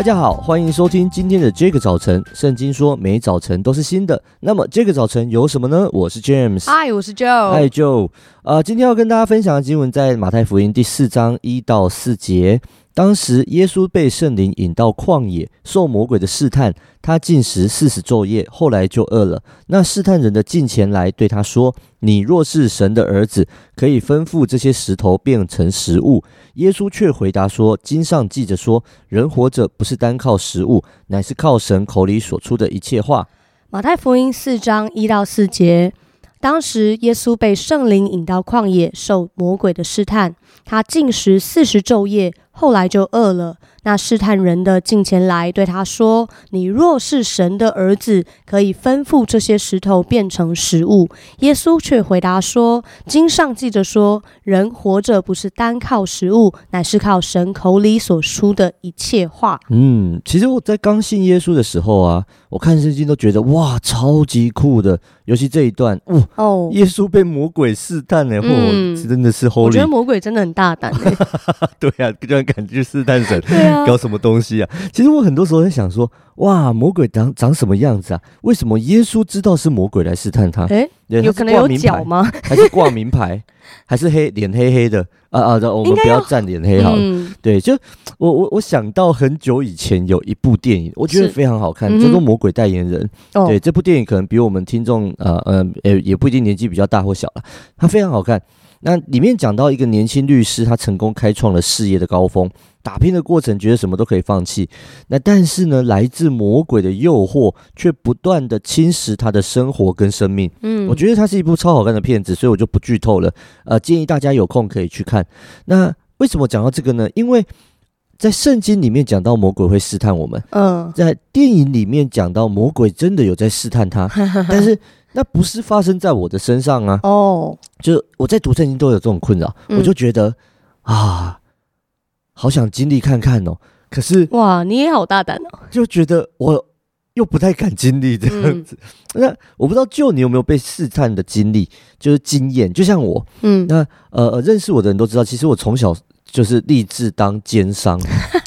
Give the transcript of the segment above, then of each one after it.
大家好，欢迎收听今天的这个早晨。圣经说每早晨都是新的，那么这个早晨有什么呢？我是 James，嗨，我是 Joe，嗨 Joe。呃，今天要跟大家分享的经文在马太福音第四章一到四节。当时耶稣被圣灵引到旷野，受魔鬼的试探。他禁食四十昼夜，后来就饿了。那试探人的近前来对他说：“你若是神的儿子，可以吩咐这些石头变成食物。”耶稣却回答说：“经上记着说，人活着不是单靠食物，乃是靠神口里所出的一切话。”马太福音四章一到四节。当时耶稣被圣灵引到旷野，受魔鬼的试探。他禁食四十昼夜，后来就饿了。那试探人的近前来对他说：“你若是神的儿子，可以吩咐这些石头变成食物。”耶稣却回答说：“经上记着说，人活着不是单靠食物，乃是靠神口里所出的一切话。”嗯，其实我在刚信耶稣的时候啊，我看圣经都觉得哇，超级酷的，尤其这一段，哦，哦耶稣被魔鬼试探呢，嗯、哦，真的是 holy，我觉得魔鬼真的很大胆。对啊，这样感觉试探神。对。搞什么东西啊？其实我很多时候在想说，哇，魔鬼长长什么样子啊？为什么耶稣知道是魔鬼来试探他？诶，有可能有脚吗？还是挂名牌？还是黑脸黑黑的？啊啊！我们不要站脸黑好了。嗯、对，就我我我想到很久以前有一部电影，我觉得非常好看，叫做《魔鬼代言人》。嗯、对，这部电影可能比我们听众呃呃也也不一定年纪比较大或小了，它非常好看。那里面讲到一个年轻律师，他成功开创了事业的高峰，打拼的过程觉得什么都可以放弃。那但是呢，来自魔鬼的诱惑却不断的侵蚀他的生活跟生命。嗯，我觉得它是一部超好看的片子，所以我就不剧透了。呃，建议大家有空可以去看。那为什么讲到这个呢？因为在圣经里面讲到魔鬼会试探我们，嗯，在电影里面讲到魔鬼真的有在试探他，但是。那不是发生在我的身上啊！哦，就我在读圣经都有这种困扰，嗯、我就觉得啊，好想经历看看哦。可是哇，你也好大胆哦！就觉得我又不太敢经历这样子。嗯、那我不知道，就你有没有被试探的经历，就是经验？就像我，嗯，那呃，认识我的人都知道，其实我从小。就是立志当奸商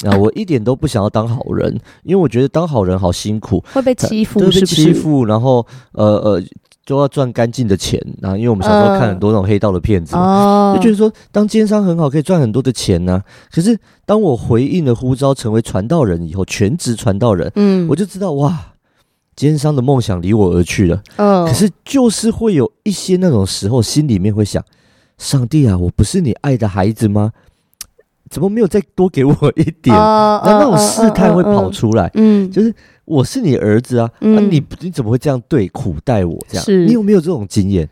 啊！我一点都不想要当好人，因为我觉得当好人好辛苦，会被欺负，会被欺负，然后呃呃，就要赚干净的钱。然后因为我们小时候看很多那种黑道的片子，呃、就觉得说当奸商很好，可以赚很多的钱呢、啊。可是当我回应了呼召，成为传道人以后，全职传道人，嗯，我就知道哇，奸商的梦想离我而去了。嗯、呃，可是就是会有一些那种时候，心里面会想：上帝啊，我不是你爱的孩子吗？怎么没有再多给我一点？那那种试探会跑出来，嗯，就是我是你儿子啊，啊你你怎么会这样对苦待我？这样，你有没有这种经验？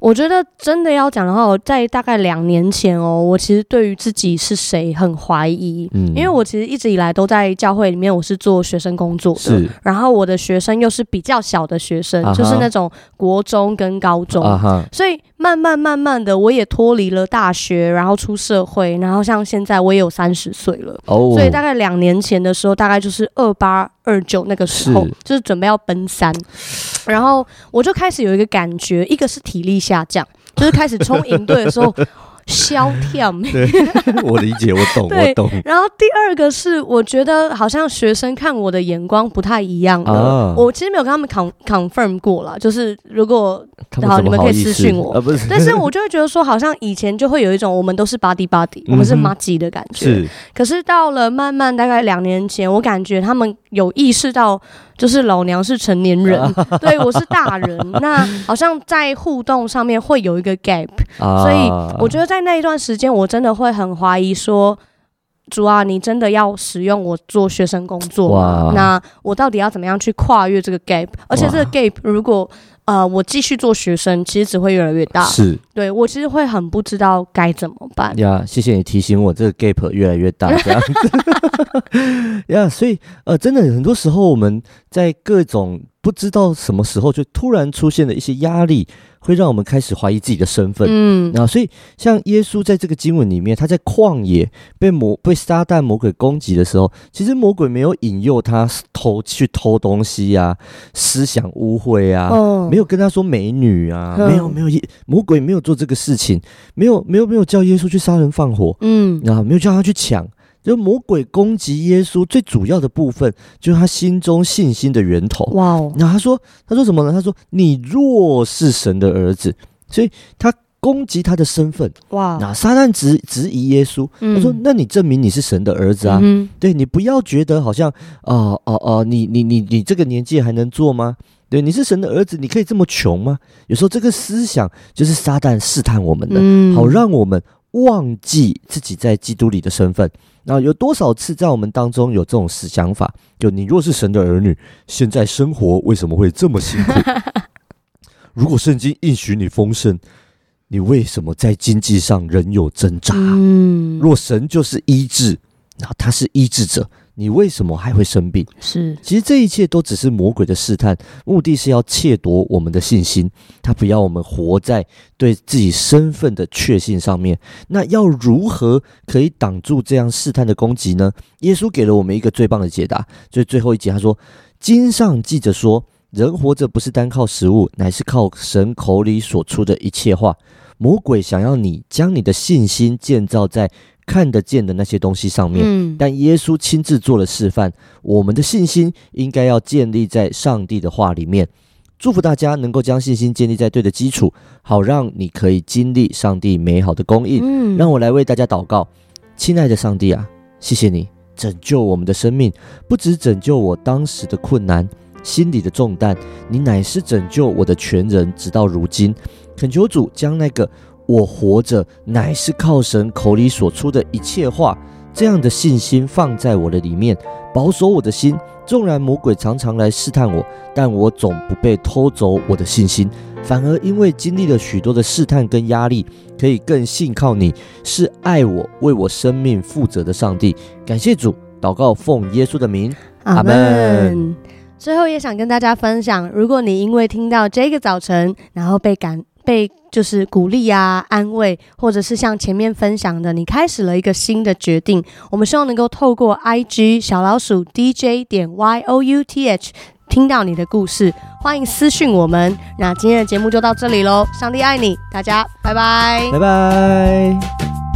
我觉得真的要讲的话，我在大概两年前哦，我其实对于自己是谁很怀疑，嗯，因为我其实一直以来都在教会里面，我是做学生工作的，是，然后我的学生又是比较小的学生，啊、就是那种国中跟高中，啊、所以慢慢慢慢的，我也脱离了大学，然后出社会，然后像现在我也有三十岁了，哦，所以大概两年前的时候，大概就是二八二九那个时候，是。就是准备要奔三，然后我就开始有一个感觉，一个是体力。下降，就是开始冲营队的时候，萧跳。对，我理解，我懂，对我懂。然后第二个是，我觉得好像学生看我的眼光不太一样的。啊、我其实没有跟他们 con confirm 过了，就是如果好，你们可以私信我。啊、但是我就会觉得说，好像以前就会有一种我们都是 buddy buddy，、嗯、我们是麻吉的感觉。是。可是到了慢慢大概两年前，我感觉他们有意识到。就是老娘是成年人，对，我是大人，那好像在互动上面会有一个 gap，所以我觉得在那一段时间，我真的会很怀疑说，主啊，你真的要使用我做学生工作那我到底要怎么样去跨越这个 gap？而且这个 gap 如果呃，我继续做学生，其实只会越来越大。是，对，我其实会很不知道该怎么办。呀，谢谢你提醒我，这个 gap 越来越大，这样子。呀，所以呃，真的很多时候我们在各种不知道什么时候就突然出现了一些压力。会让我们开始怀疑自己的身份，嗯，啊，所以像耶稣在这个经文里面，他在旷野被魔被撒旦魔鬼攻击的时候，其实魔鬼没有引诱他偷去偷东西呀、啊，思想污秽啊，哦、没有跟他说美女啊，嗯、没有没有，魔鬼没有做这个事情，没有没有没有叫耶稣去杀人放火，嗯，啊，没有叫他去抢。就魔鬼攻击耶稣最主要的部分，就是他心中信心的源头。哇哦！那他说，他说什么呢？他说：“你若是神的儿子。”所以他攻击他的身份。哇！那撒旦质质疑耶稣，嗯、他说：“那你证明你是神的儿子啊？嗯、对，你不要觉得好像啊哦哦，你你你你这个年纪还能做吗？对，你是神的儿子，你可以这么穷吗？有时候这个思想就是撒旦试探我们的，嗯、好让我们。”忘记自己在基督里的身份，那有多少次在我们当中有这种死想法？就你若是神的儿女，现在生活为什么会这么辛苦？如果圣经应许你丰盛，你为什么在经济上仍有挣扎？嗯，若神就是医治，那他是医治者。你为什么还会生病？是，其实这一切都只是魔鬼的试探，目的是要窃夺我们的信心。他不要我们活在对自己身份的确信上面。那要如何可以挡住这样试探的攻击呢？耶稣给了我们一个最棒的解答。所以最后一节他说：“经上记着说，人活着不是单靠食物，乃是靠神口里所出的一切话。”魔鬼想要你将你的信心建造在看得见的那些东西上面，嗯，但耶稣亲自做了示范，我们的信心应该要建立在上帝的话里面。祝福大家能够将信心建立在对的基础，好让你可以经历上帝美好的供应。嗯，让我来为大家祷告，亲爱的上帝啊，谢谢你拯救我们的生命，不只拯救我当时的困难、心里的重担，你乃是拯救我的全人，直到如今。恳求主将那个。我活着乃是靠神口里所出的一切话，这样的信心放在我的里面，保守我的心。纵然魔鬼常常来试探我，但我总不被偷走我的信心，反而因为经历了许多的试探跟压力，可以更信靠你是爱我、为我生命负责的上帝。感谢主，祷告奉耶稣的名，阿门。最后也想跟大家分享，如果你因为听到这个早晨，然后被感被。就是鼓励啊，安慰，或者是像前面分享的，你开始了一个新的决定。我们希望能够透过 IG 小老鼠 DJ 点 YOUTH 听到你的故事，欢迎私讯我们。那今天的节目就到这里喽，上帝爱你，大家拜拜，拜拜。